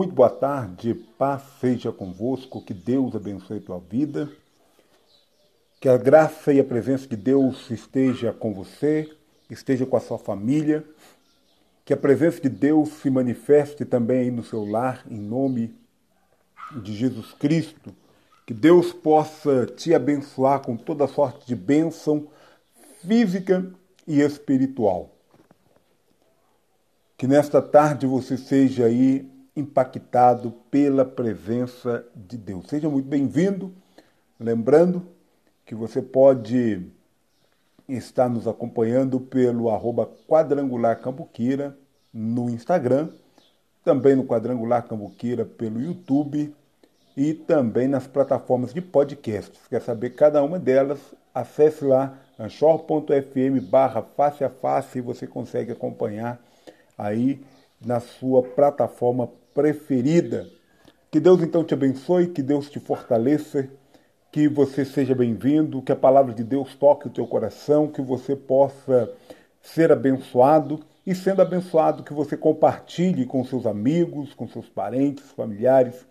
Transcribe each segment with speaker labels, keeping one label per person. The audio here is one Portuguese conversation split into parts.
Speaker 1: Muito boa tarde, paz seja convosco, que Deus abençoe a tua vida, que a graça e a presença de Deus esteja com você, esteja com a sua família, que a presença de Deus se manifeste também aí no seu lar, em nome de Jesus Cristo, que Deus possa te abençoar com toda sorte de bênção física e espiritual. Que nesta tarde você seja aí impactado pela presença de Deus. Seja muito bem-vindo. Lembrando que você pode estar nos acompanhando pelo arroba quadrangular Cambuquira no Instagram, também no Quadrangular Cambuquira pelo YouTube e também nas plataformas de podcasts. Quer saber cada uma delas? Acesse lá anchor.fm barra face a face e você consegue acompanhar aí na sua plataforma preferida. Que Deus então te abençoe, que Deus te fortaleça, que você seja bem-vindo, que a palavra de Deus toque o teu coração, que você possa ser abençoado e sendo abençoado que você compartilhe com seus amigos, com seus parentes, familiares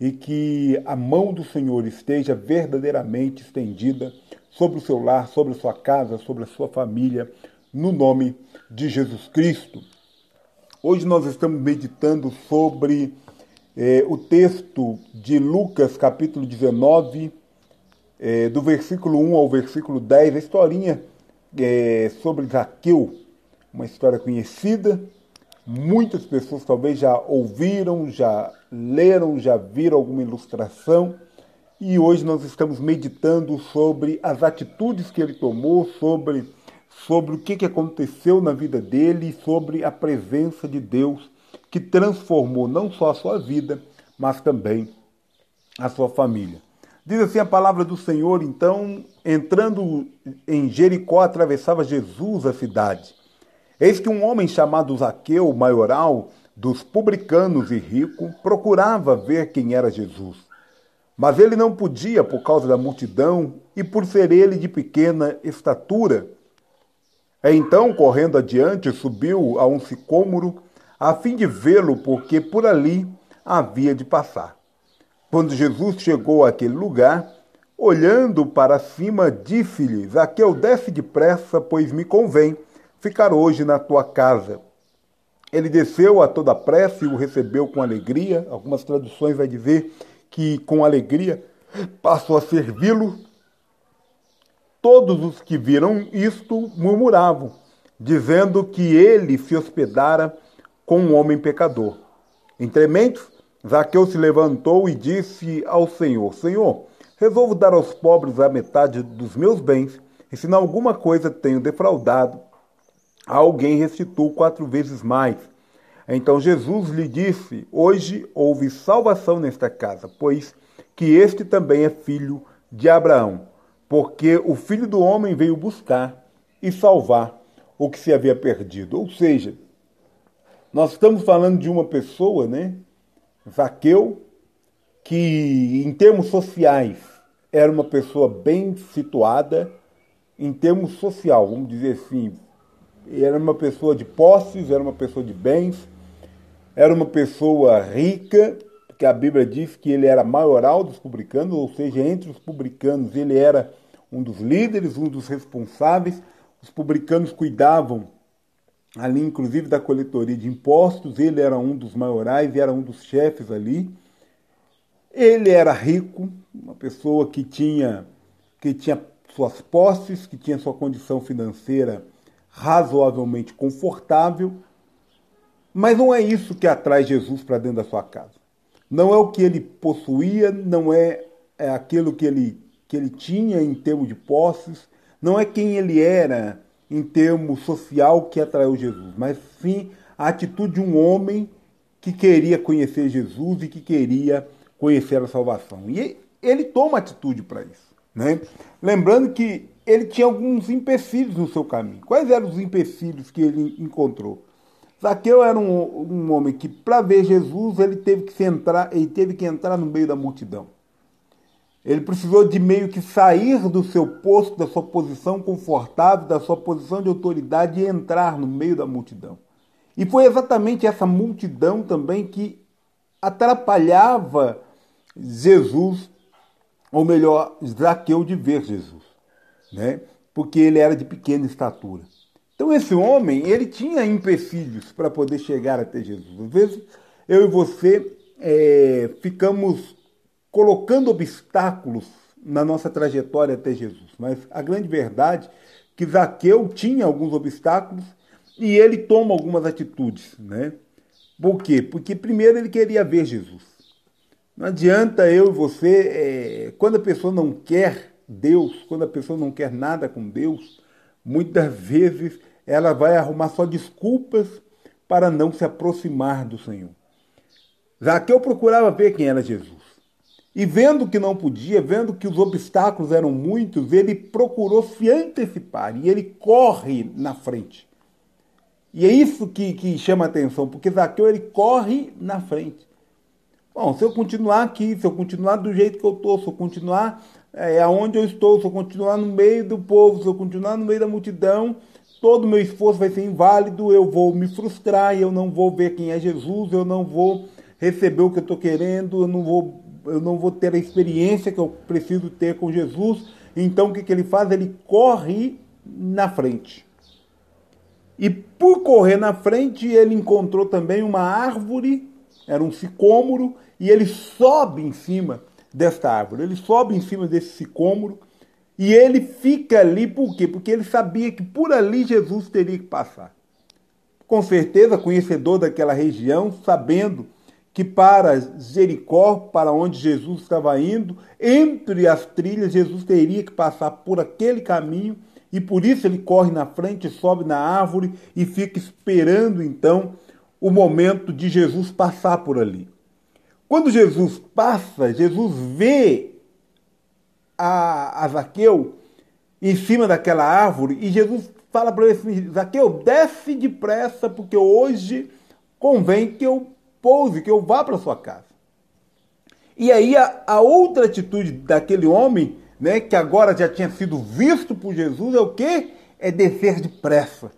Speaker 1: e que a mão do Senhor esteja verdadeiramente estendida sobre o seu lar, sobre a sua casa, sobre a sua família, no nome de Jesus Cristo. Hoje nós estamos meditando sobre é, o texto de Lucas, capítulo 19, é, do versículo 1 ao versículo 10, a historinha é, sobre Zaqueu, uma história conhecida. Muitas pessoas talvez já ouviram, já leram, já viram alguma ilustração. E hoje nós estamos meditando sobre as atitudes que ele tomou, sobre sobre o que, aconteceu na vida dele e sobre a presença de Deus que transformou não só a sua vida, mas também a sua família. Diz assim a palavra do Senhor, então, entrando em Jericó, atravessava Jesus a cidade. Eis que um homem chamado Zaqueu, maioral dos publicanos e rico, procurava ver quem era Jesus. Mas ele não podia por causa da multidão e por ser ele de pequena estatura. Então, correndo adiante, subiu a um sicômoro, a fim de vê-lo, porque por ali havia de passar. Quando Jesus chegou àquele lugar, olhando para cima, disse-lhe: Zaqueu, desce depressa, pois me convém ficar hoje na tua casa. Ele desceu a toda pressa e o recebeu com alegria. Algumas traduções vai dizer que com alegria passou a servi-lo Todos os que viram isto murmuravam, dizendo que ele se hospedara com um homem pecador. Entrementos, Zaqueu se levantou e disse ao Senhor: Senhor, resolvo dar aos pobres a metade dos meus bens, e se em alguma coisa tenho defraudado, a alguém restituo quatro vezes mais. Então Jesus lhe disse: Hoje houve salvação nesta casa, pois que este também é filho de Abraão porque o filho do homem veio buscar e salvar o que se havia perdido. Ou seja, nós estamos falando de uma pessoa, né, Zaqueu, que em termos sociais era uma pessoa bem situada, em termos social, vamos dizer assim, era uma pessoa de posses, era uma pessoa de bens, era uma pessoa rica, porque a Bíblia diz que ele era maioral dos publicanos, ou seja, entre os publicanos ele era um dos líderes, um dos responsáveis. Os publicanos cuidavam ali, inclusive, da coletoria de impostos. Ele era um dos maiorais era um dos chefes ali. Ele era rico, uma pessoa que tinha, que tinha suas posses, que tinha sua condição financeira razoavelmente confortável, mas não é isso que atrai Jesus para dentro da sua casa. Não é o que ele possuía, não é, é aquilo que ele que ele tinha em termos de posses, não é quem ele era em termos social que atraiu Jesus, mas sim a atitude de um homem que queria conhecer Jesus e que queria conhecer a salvação. E ele toma atitude para isso. Né? Lembrando que ele tinha alguns empecilhos no seu caminho. Quais eram os empecilhos que ele encontrou? Zaqueu era um, um homem que, para ver Jesus, ele teve que entrar, ele teve que entrar no meio da multidão. Ele precisou de meio que sair do seu posto, da sua posição confortável, da sua posição de autoridade e entrar no meio da multidão. E foi exatamente essa multidão também que atrapalhava Jesus, ou melhor, Zaqueu de ver Jesus, né? porque ele era de pequena estatura. Então esse homem, ele tinha empecilhos para poder chegar até Jesus. Às vezes eu e você é, ficamos colocando obstáculos na nossa trajetória até Jesus, mas a grande verdade é que Zaqueu tinha alguns obstáculos e ele toma algumas atitudes, né? Por quê? Porque primeiro ele queria ver Jesus. Não adianta eu e você, é, quando a pessoa não quer Deus, quando a pessoa não quer nada com Deus, muitas vezes ela vai arrumar só desculpas para não se aproximar do Senhor. Zaqueu procurava ver quem era Jesus. E vendo que não podia, vendo que os obstáculos eram muitos, ele procurou se antecipar e ele corre na frente. E é isso que, que chama atenção, porque Zaqueu ele corre na frente. Bom, se eu continuar aqui, se eu continuar do jeito que eu estou, se eu continuar é, aonde eu estou, se eu continuar no meio do povo, se eu continuar no meio da multidão, todo o meu esforço vai ser inválido, eu vou me frustrar, eu não vou ver quem é Jesus, eu não vou receber o que eu estou querendo, eu não, vou, eu não vou ter a experiência que eu preciso ter com Jesus. Então o que, que ele faz? Ele corre na frente. E por correr na frente, ele encontrou também uma árvore, era um sicômoro, e ele sobe em cima desta árvore. Ele sobe em cima desse sicômoro e ele fica ali por quê? Porque ele sabia que por ali Jesus teria que passar. Com certeza, conhecedor daquela região, sabendo que para Jericó, para onde Jesus estava indo, entre as trilhas, Jesus teria que passar por aquele caminho e por isso ele corre na frente, sobe na árvore e fica esperando então o momento de Jesus passar por ali. Quando Jesus passa, Jesus vê a, a Zaqueu em cima daquela árvore e Jesus fala para ele assim: Zaqueu, desce depressa, porque hoje convém que eu pouse, que eu vá para sua casa. E aí a, a outra atitude daquele homem né, que agora já tinha sido visto por Jesus, é o que? É descer depressa.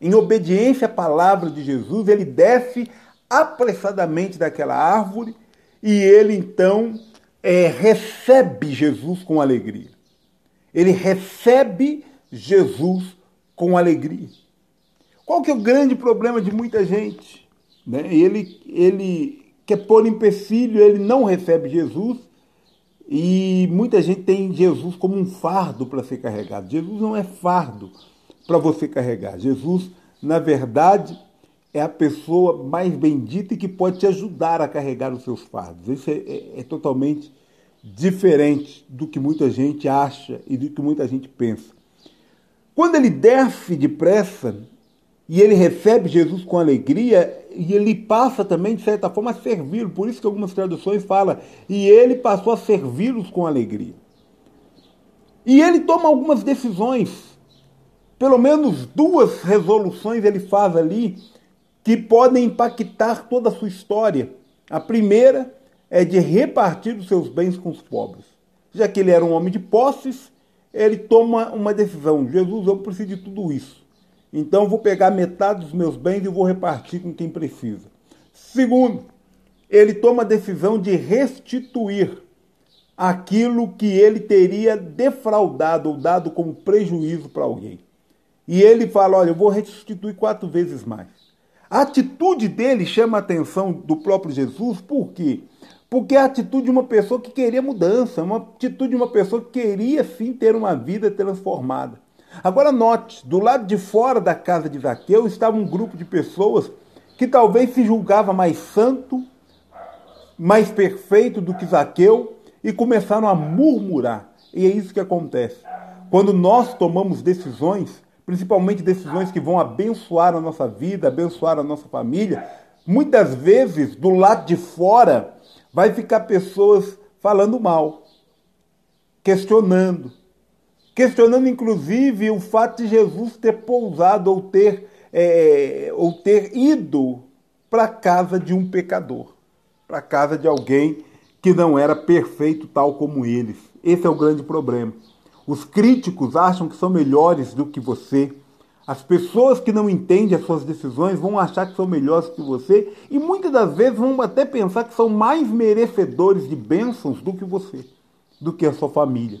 Speaker 1: Em obediência à palavra de Jesus, ele desce apressadamente daquela árvore e ele então é, recebe Jesus com alegria. Ele recebe Jesus com alegria. Qual que é o grande problema de muita gente? Né? Ele, ele quer pôr empecilho, ele não recebe Jesus e muita gente tem Jesus como um fardo para ser carregado. Jesus não é fardo para você carregar. Jesus, na verdade, é a pessoa mais bendita e que pode te ajudar a carregar os seus fardos. Isso é, é, é totalmente diferente do que muita gente acha e do que muita gente pensa. Quando ele desce depressa e ele recebe Jesus com alegria, e ele passa também, de certa forma, a servi-lo. Por isso que algumas traduções falam, e ele passou a servi-los com alegria. E ele toma algumas decisões, pelo menos duas resoluções ele faz ali, que podem impactar toda a sua história. A primeira é de repartir os seus bens com os pobres. Já que ele era um homem de posses, ele toma uma decisão: Jesus, eu preciso de tudo isso. Então vou pegar metade dos meus bens e vou repartir com quem precisa. Segundo, ele toma a decisão de restituir aquilo que ele teria defraudado ou dado como prejuízo para alguém. E ele fala: Olha, eu vou restituir quatro vezes mais. A atitude dele chama a atenção do próprio Jesus, por quê? Porque é a atitude de uma pessoa que queria mudança, uma atitude de uma pessoa que queria sim ter uma vida transformada. Agora note, do lado de fora da casa de Zaqueu estava um grupo de pessoas que talvez se julgava mais santo, mais perfeito do que Zaqueu e começaram a murmurar. E é isso que acontece. Quando nós tomamos decisões, principalmente decisões que vão abençoar a nossa vida, abençoar a nossa família, muitas vezes do lado de fora vai ficar pessoas falando mal, questionando, questionando inclusive o fato de Jesus ter pousado ou ter, é, ou ter ido para a casa de um pecador, para a casa de alguém que não era perfeito tal como eles. Esse é o grande problema. Os críticos acham que são melhores do que você. As pessoas que não entendem as suas decisões vão achar que são melhores que você e muitas das vezes vão até pensar que são mais merecedores de bênçãos do que você, do que a sua família.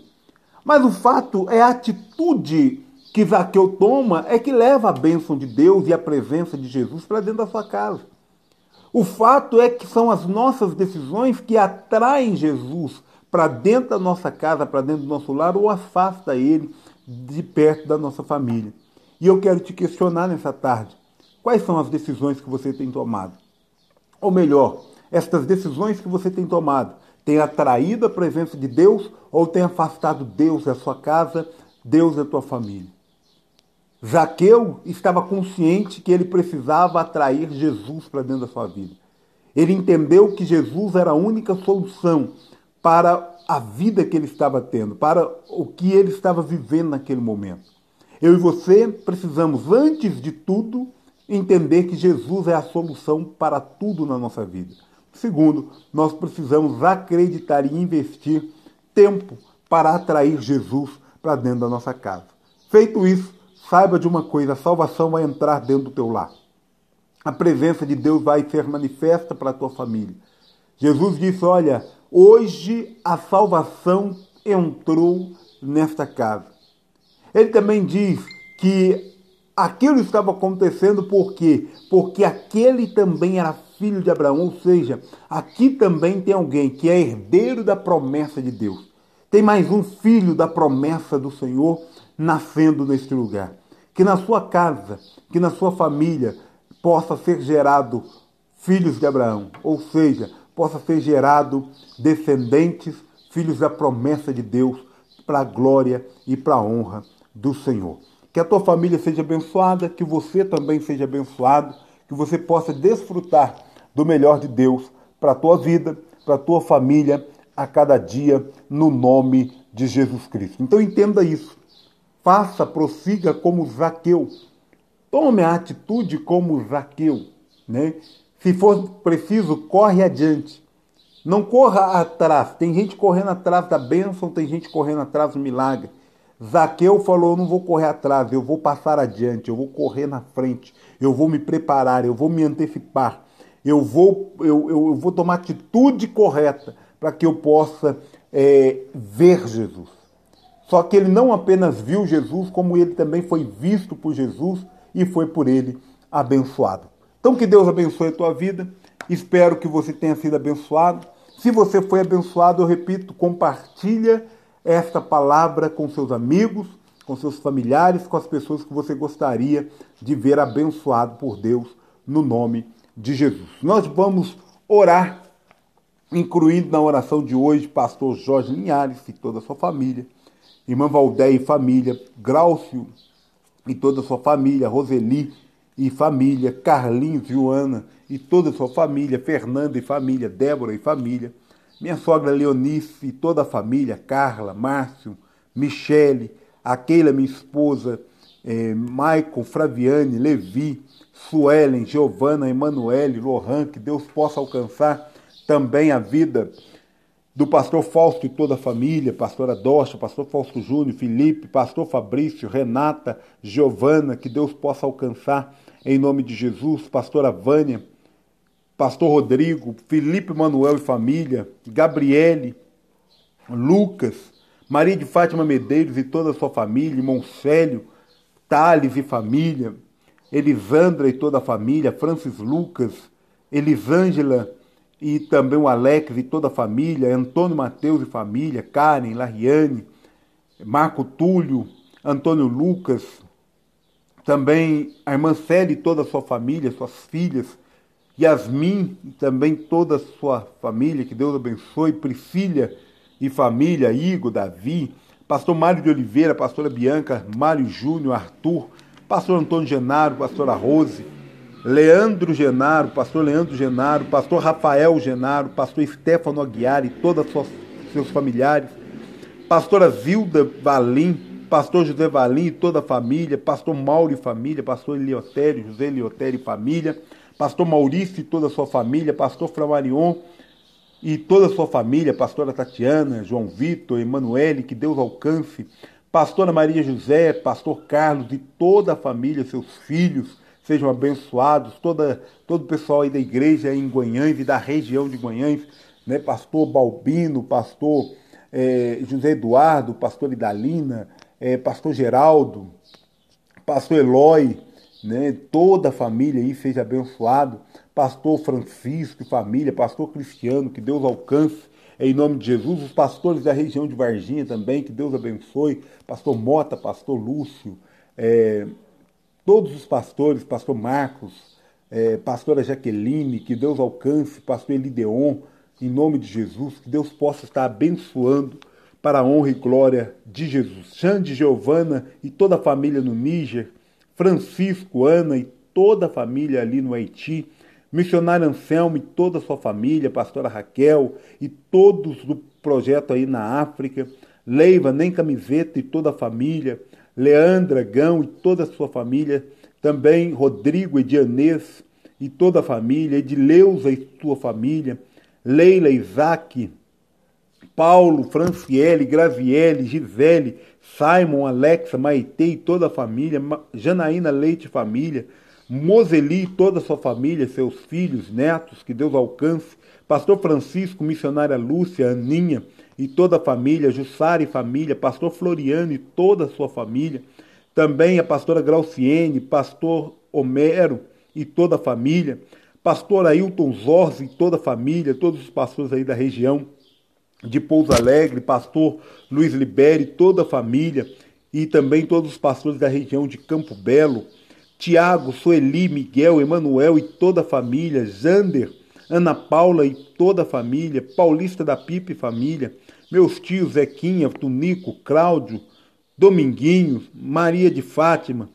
Speaker 1: Mas o fato é a atitude que Zaqueu toma é que leva a bênção de Deus e a presença de Jesus para dentro da sua casa. O fato é que são as nossas decisões que atraem Jesus para dentro da nossa casa, para dentro do nosso lar, ou afasta ele de perto da nossa família. E eu quero te questionar nessa tarde: quais são as decisões que você tem tomado? Ou melhor, estas decisões que você tem tomado têm atraído a presença de Deus ou têm afastado Deus da sua casa, Deus da tua família? Zaqueu estava consciente que ele precisava atrair Jesus para dentro da sua vida. Ele entendeu que Jesus era a única solução para a vida que ele estava tendo, para o que ele estava vivendo naquele momento. Eu e você precisamos, antes de tudo, entender que Jesus é a solução para tudo na nossa vida. Segundo, nós precisamos acreditar e investir tempo para atrair Jesus para dentro da nossa casa. Feito isso, saiba de uma coisa: a salvação vai entrar dentro do teu lar. A presença de Deus vai ser manifesta para a tua família. Jesus disse: Olha, hoje a salvação entrou nesta casa. Ele também diz que aquilo estava acontecendo por quê? Porque aquele também era filho de Abraão, ou seja, aqui também tem alguém que é herdeiro da promessa de Deus. Tem mais um filho da promessa do Senhor nascendo neste lugar que na sua casa, que na sua família possa ser gerado filhos de Abraão, ou seja, possa ser gerado descendentes, filhos da promessa de Deus, para a glória e para a honra do Senhor. Que a tua família seja abençoada, que você também seja abençoado, que você possa desfrutar do melhor de Deus para a tua vida, para a tua família, a cada dia, no nome de Jesus Cristo. Então entenda isso. Faça, prossiga como Zaqueu. Tome a atitude como Zaqueu. Né? Se for preciso, corre adiante. Não corra atrás. Tem gente correndo atrás da bênção, tem gente correndo atrás do milagre. Zaqueu falou: Eu não vou correr atrás, eu vou passar adiante, eu vou correr na frente, eu vou me preparar, eu vou me antecipar, eu vou, eu, eu, eu vou tomar atitude correta para que eu possa é, ver Jesus. Só que ele não apenas viu Jesus, como ele também foi visto por Jesus e foi por ele abençoado. Então que Deus abençoe a tua vida. Espero que você tenha sido abençoado. Se você foi abençoado, eu repito, compartilha esta palavra com seus amigos, com seus familiares, com as pessoas que você gostaria de ver abençoado por Deus no nome de Jesus. Nós vamos orar, incluindo na oração de hoje pastor Jorge Linhares e toda a sua família irmã Valdé e família, Graucio e toda a sua família, Roseli e família, Carlinhos, Joana e toda a sua família, Fernanda e família, Débora e família, minha sogra Leonice e toda a família, Carla, Márcio, Michele, a Keila, minha esposa, eh, Maicon, Fraviane, Levi, Suelen, Giovana, Emanuele, Lohan, que Deus possa alcançar também a vida do pastor Fausto e toda a família, pastora Docha, pastor Fausto Júnior, Felipe, pastor Fabrício, Renata, Giovana, que Deus possa alcançar em nome de Jesus, pastora Vânia, pastor Rodrigo, Felipe Manuel e família, Gabriele, Lucas, Maria de Fátima Medeiros e toda a sua família, irmão Célio, Thales e família, Elisandra e toda a família, Francis Lucas, Elisângela e também o Alex e toda a família, Antônio Mateus e família, Karen, Lariane, Marco Túlio, Antônio Lucas, também a irmã Célia e toda a sua família, suas filhas, Yasmin e também toda a sua família, que Deus abençoe, Priscila e família, Igor, Davi, pastor Mário de Oliveira, pastora Bianca, Mário Júnior, Arthur, pastor Antônio Genaro, pastora Rose, Leandro Genaro, pastor Leandro Genaro, pastor Rafael Genaro, pastor Stefano Aguiar e todos os seus familiares, pastora Zilda Valim, pastor José Valim e toda a família, pastor Mauro e família, pastor Eliotério, José Eliotério e família, pastor Maurício e toda a sua família, pastor Flamarion e toda a sua família, pastora Tatiana, João Vitor, Emanuele, que Deus alcance, Pastora Maria José, Pastor Carlos e toda a família, seus filhos, sejam abençoados, toda, todo o pessoal aí da igreja em Guanhães e da região de Guanhães, né? Pastor Balbino, Pastor é, José Eduardo, Pastor Idalina, é, Pastor Geraldo, Pastor Eloy, né? toda a família aí seja abençoado, Pastor Francisco família, Pastor Cristiano, que Deus alcance em nome de Jesus, os pastores da região de Varginha também, que Deus abençoe, Pastor Mota, Pastor Lúcio, é, todos os pastores, Pastor Marcos, é, Pastora Jaqueline, que Deus alcance, Pastor Elideon, em nome de Jesus, que Deus possa estar abençoando para a honra e glória de Jesus. Xande, Giovana e toda a família no Níger, Francisco, Ana e toda a família ali no Haiti, missionário Anselmo e toda a sua família, pastora Raquel e todos do projeto aí na África, Leiva, Nem Camiseta e toda a família, Leandra, Gão e toda a sua família, também Rodrigo, Edianês e toda a família, Edileuza e sua família, Leila, Isaac, Paulo, Franciele, Graviele, Gisele, Simon, Alexa, Maite e toda a família, Janaína Leite e família, Moseli e toda a sua família, seus filhos, netos, que Deus alcance, Pastor Francisco, missionária Lúcia, Aninha e toda a família, Jussara e família, Pastor Floriano e toda a sua família, também a pastora Grauciene, Pastor Homero e toda a família, Pastor Ailton Zorzi e toda a família, todos os pastores aí da região de Pouso Alegre, Pastor Luiz Liberi, toda a família, e também todos os pastores da região de Campo Belo, Tiago, Sueli, Miguel, Emanuel e toda a família, Jander, Ana Paula e toda a família, Paulista da Pipa e família, meus tios Zequinha, Tunico, Cláudio, Dominguinho, Maria de Fátima,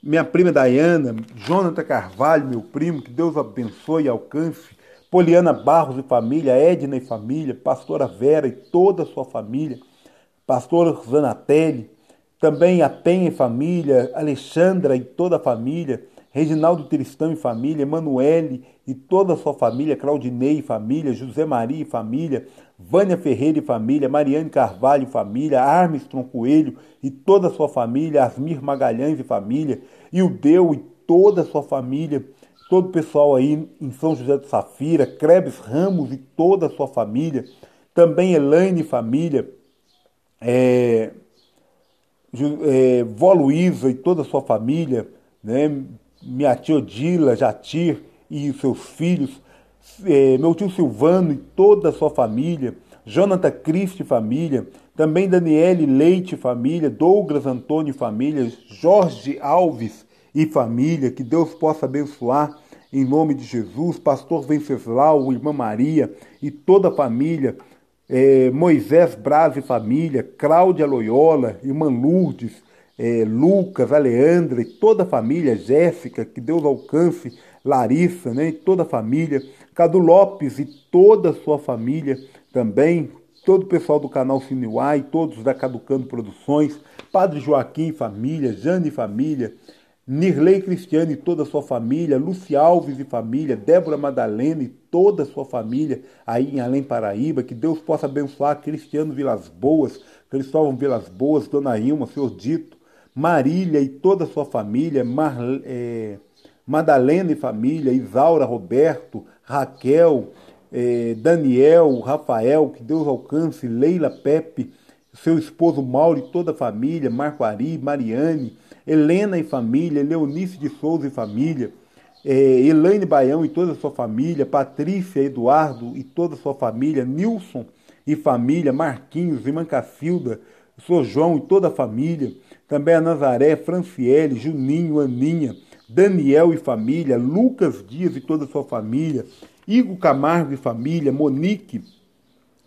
Speaker 1: minha prima Dayana, Jonathan Carvalho, meu primo, que Deus abençoe e alcance, Poliana Barros e família, Edna e família, pastora Vera e toda a sua família, pastora Zanatelli, também a Penha e família, Alexandra e toda a família, Reginaldo Tristão e família, Emanuele e toda a sua família, Claudinei e família, José Maria e família, Vânia Ferreira e família, Mariane Carvalho e família, Armstrong Coelho e toda a sua família, Asmir Magalhães e família, e o Deu e toda a sua família, todo o pessoal aí em São José do Safira, Krebs Ramos e toda a sua família, também Elaine e família, é, é, Vó Luísa e toda a sua família, né, minha tia Odila, Jatir e seus filhos, é, meu tio Silvano e toda a sua família, Jonathan Cristi família, também Daniele Leite família, Douglas Antônio família, Jorge Alves e família, que Deus possa abençoar em nome de Jesus, pastor Venceslau, irmã Maria e toda a família, é, Moisés Braz e família, Cláudia Loyola, irmã Lourdes, é, Lucas, a Leandra e toda a família, Jéssica, que Deus alcance, Larissa, né, e toda a família, Cadu Lopes e toda a sua família também, todo o pessoal do canal Cineuai, todos da Caducando Produções, Padre Joaquim família, Jane família, Nirley Cristiano e toda a sua família, Luci Alves e família, Débora Madalena e toda a sua família aí em Além Paraíba, que Deus possa abençoar Cristiano Vilas Boas, Cristóvão Vilas Boas, Dona Ilma, Senhor Dito, Marília e toda a sua família, Mar, é, Madalena e família, Isaura, Roberto, Raquel, é, Daniel, Rafael, que Deus alcance, Leila Pepe, seu esposo Mauro e toda a família, Marco Ari, Mariane, Helena e família, Leonice de Souza e família, é, Elaine Baião e toda a sua família, Patrícia, Eduardo e toda a sua família, Nilson e família, Marquinhos, irmã Cacilda, Sr. João e toda a família, também a Nazaré, Franciele, Juninho, Aninha, Daniel e família, Lucas Dias e toda a sua família, Igor Camargo e família, Monique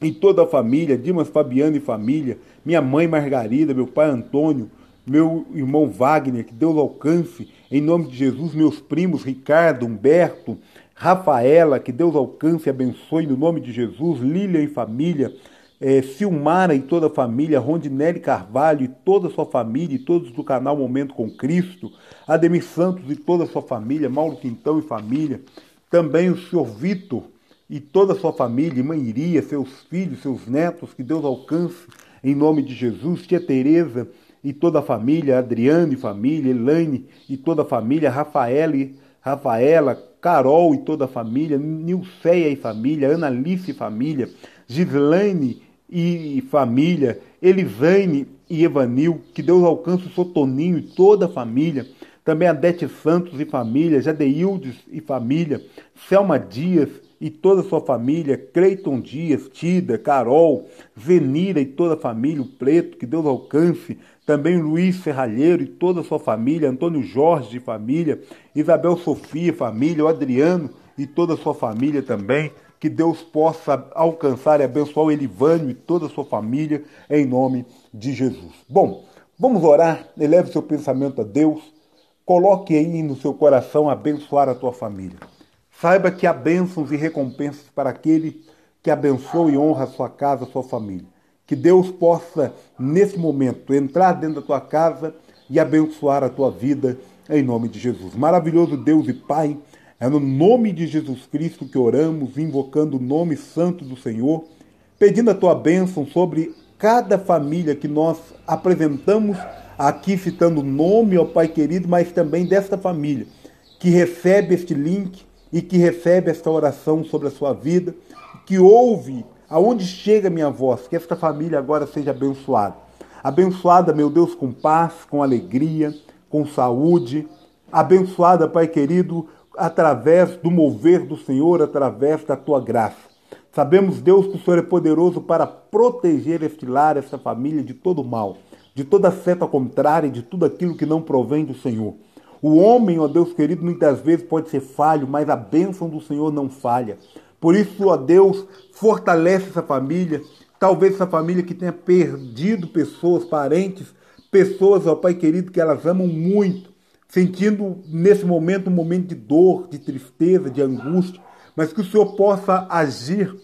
Speaker 1: e toda a família, Dimas Fabiano e família, minha mãe Margarida, meu pai Antônio, meu irmão Wagner, que Deus alcance, em nome de Jesus, meus primos Ricardo, Humberto, Rafaela, que Deus alcance e abençoe no nome de Jesus, Lília e família, é, Silmara e toda a família, Rondinelli Carvalho e toda a sua família, e todos do canal Momento com Cristo, Ademir Santos e toda a sua família, Mauro Quintão e família, também o senhor Vitor e toda a sua família, Mãe Iria, seus filhos, seus netos, que Deus alcance em nome de Jesus, tia Tereza e toda a família, Adriano e família, Elaine e toda a família, Rafaela e Rafaela, Carol e toda a família, Nilceia e família, Analice e família, Gislaine e família, Elisane e Evanil, que Deus alcance o Sotoninho e toda a família, também Adete Santos e família, Jadeildes e família, Selma Dias e toda a sua família, Creiton Dias, Tida, Carol, Zenira e toda a família, o Preto, que Deus alcance, também Luiz Serralheiro e toda a sua família, Antônio Jorge e família, Isabel Sofia, família, o Adriano e toda a sua família também, que Deus possa alcançar e abençoar o Elivânio e toda a sua família, em nome de Jesus. Bom, vamos orar, eleve seu pensamento a Deus, coloque aí no seu coração abençoar a tua família. Saiba que há bênçãos e recompensas para aquele que abençoa e honra a sua casa, a sua família. Que Deus possa, nesse momento, entrar dentro da tua casa e abençoar a tua vida, em nome de Jesus. Maravilhoso Deus e Pai, é no nome de Jesus Cristo que oramos, invocando o nome santo do Senhor, pedindo a tua bênção sobre cada família que nós apresentamos aqui, citando o nome, ó Pai querido, mas também desta família que recebe este link e que recebe esta oração sobre a sua vida, que ouve aonde chega minha voz, que esta família agora seja abençoada. Abençoada, meu Deus, com paz, com alegria, com saúde. Abençoada, Pai querido, através do mover do Senhor, através da tua graça. Sabemos, Deus, que o Senhor é poderoso para proteger este lar, esta família de todo mal, de toda seta contrária, de tudo aquilo que não provém do Senhor. O homem, ó Deus querido, muitas vezes pode ser falho, mas a bênção do Senhor não falha. Por isso, ó Deus, fortalece essa família. Talvez essa família que tenha perdido pessoas, parentes, pessoas, ó Pai querido, que elas amam muito, sentindo nesse momento um momento de dor, de tristeza, de angústia, mas que o Senhor possa agir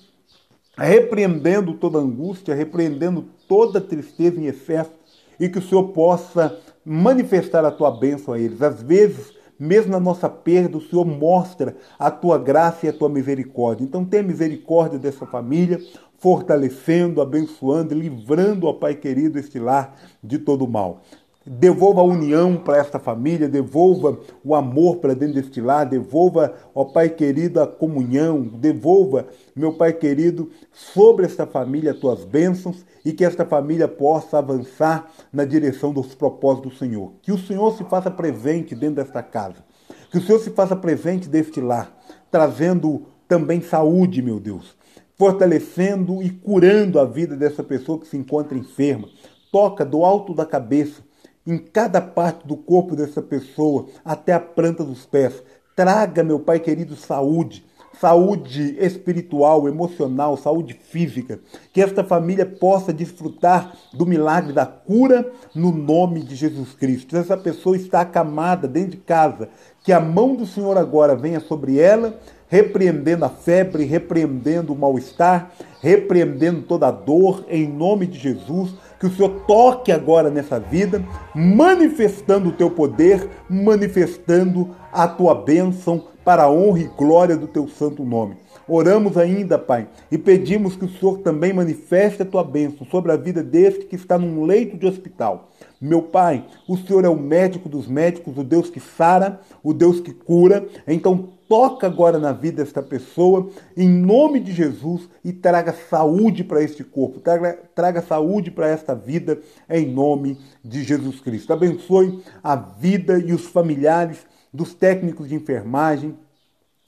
Speaker 1: repreendendo toda angústia, repreendendo toda tristeza em excesso e que o Senhor possa manifestar a tua bênção a eles. Às vezes, mesmo na nossa perda, o Senhor mostra a tua graça e a tua misericórdia. Então, tenha misericórdia dessa família, fortalecendo, abençoando, livrando, ó Pai querido, este lar de todo mal. Devolva a união para esta família, devolva o amor para dentro deste lar, devolva, ó Pai querido, a comunhão, devolva, meu Pai querido, sobre esta família as tuas bênçãos e que esta família possa avançar na direção dos propósitos do Senhor. Que o Senhor se faça presente dentro desta casa, que o Senhor se faça presente deste lar, trazendo também saúde, meu Deus, fortalecendo e curando a vida dessa pessoa que se encontra enferma. Toca do alto da cabeça em cada parte do corpo dessa pessoa, até a planta dos pés. Traga, meu Pai querido, saúde, saúde espiritual, emocional, saúde física. Que esta família possa desfrutar do milagre da cura no nome de Jesus Cristo. Essa pessoa está acamada dentro de casa, que a mão do Senhor agora venha sobre ela, repreendendo a febre, repreendendo o mal-estar, repreendendo toda a dor, em nome de Jesus que o Senhor toque agora nessa vida, manifestando o teu poder, manifestando a tua bênção para a honra e glória do teu santo nome. Oramos ainda, Pai, e pedimos que o Senhor também manifeste a tua bênção sobre a vida deste que está num leito de hospital. Meu Pai, o Senhor é o médico dos médicos, o Deus que sara, o Deus que cura. Então toca agora na vida desta pessoa, em nome de Jesus, e traga saúde para este corpo, traga, traga saúde para esta vida, em nome de Jesus Cristo. Abençoe a vida e os familiares dos técnicos de enfermagem,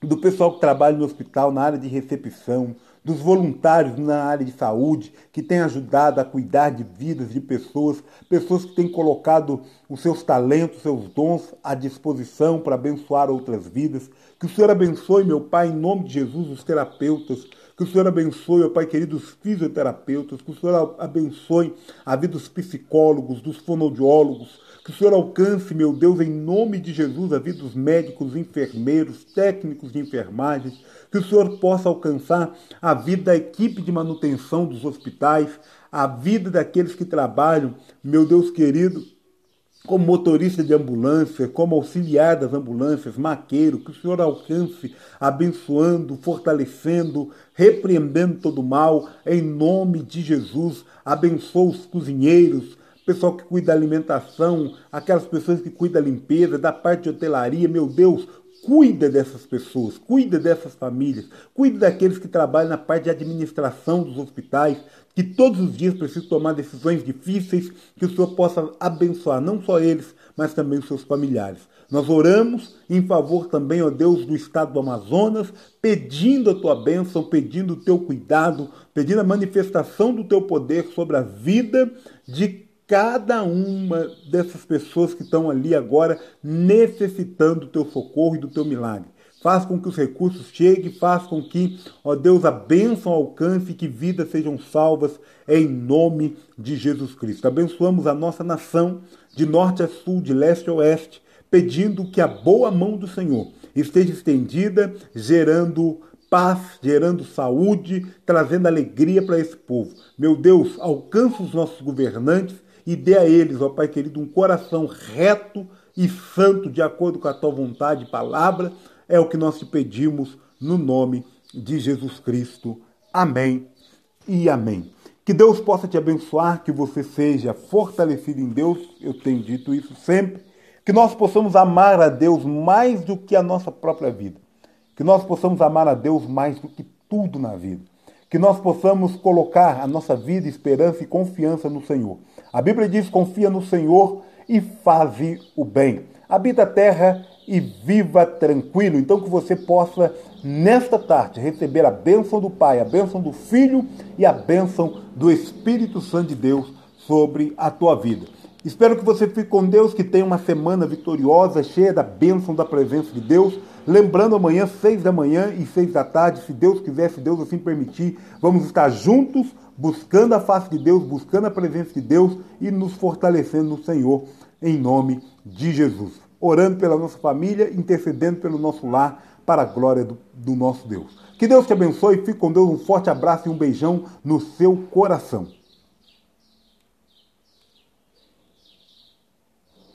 Speaker 1: do pessoal que trabalha no hospital na área de recepção, dos voluntários na área de saúde que têm ajudado a cuidar de vidas de pessoas, pessoas que têm colocado os seus talentos, seus dons à disposição para abençoar outras vidas. Que o Senhor abençoe, meu Pai, em nome de Jesus, os terapeutas. Que o Senhor abençoe, meu Pai querido, os fisioterapeutas. Que o Senhor abençoe a vida dos psicólogos, dos fonoaudiólogos, que o Senhor alcance, meu Deus, em nome de Jesus, a vida dos médicos, enfermeiros, técnicos de enfermagem. Que o Senhor possa alcançar a vida da equipe de manutenção dos hospitais, a vida daqueles que trabalham, meu Deus querido, como motorista de ambulância, como auxiliar das ambulâncias, maqueiro, que o Senhor alcance, abençoando, fortalecendo, repreendendo todo mal, em nome de Jesus. Abençoa os cozinheiros, pessoal que cuida da alimentação, aquelas pessoas que cuidam da limpeza, da parte de hotelaria, meu Deus, cuida dessas pessoas, cuida dessas famílias, cuida daqueles que trabalham na parte de administração dos hospitais, que todos os dias precisam tomar decisões difíceis, que o Senhor possa abençoar não só eles, mas também os seus familiares. Nós oramos em favor também, ó Deus, do estado do Amazonas, pedindo a tua bênção, pedindo o teu cuidado, pedindo a manifestação do teu poder sobre a vida de cada uma dessas pessoas que estão ali agora necessitando do teu socorro e do teu milagre. Faz com que os recursos cheguem, faz com que, ó Deus, a bênção alcance e que vidas sejam salvas em nome de Jesus Cristo. Abençoamos a nossa nação de norte a sul, de leste a oeste, pedindo que a boa mão do Senhor esteja estendida, gerando paz, gerando saúde, trazendo alegria para esse povo. Meu Deus, alcança os nossos governantes e dê a eles, ó Pai querido, um coração reto e santo, de acordo com a tua vontade e palavra. É o que nós te pedimos no nome de Jesus Cristo. Amém e amém. Que Deus possa te abençoar, que você seja fortalecido em Deus, eu tenho dito isso sempre. Que nós possamos amar a Deus mais do que a nossa própria vida. Que nós possamos amar a Deus mais do que tudo na vida. Que nós possamos colocar a nossa vida, esperança e confiança no Senhor. A Bíblia diz: confia no Senhor e faze o bem. Habita a terra e viva tranquilo. Então que você possa, nesta tarde, receber a bênção do Pai, a bênção do Filho e a bênção do Espírito Santo de Deus sobre a tua vida. Espero que você fique com Deus, que tenha uma semana vitoriosa, cheia da bênção da presença de Deus. Lembrando, amanhã, seis da manhã e seis da tarde, se Deus quiser, se Deus assim permitir, vamos estar juntos, buscando a face de Deus, buscando a presença de Deus e nos fortalecendo no Senhor, em nome de Jesus. Orando pela nossa família, intercedendo pelo nosso lar, para a glória do, do nosso Deus. Que Deus te abençoe, fique com Deus, um forte abraço e um beijão no seu coração.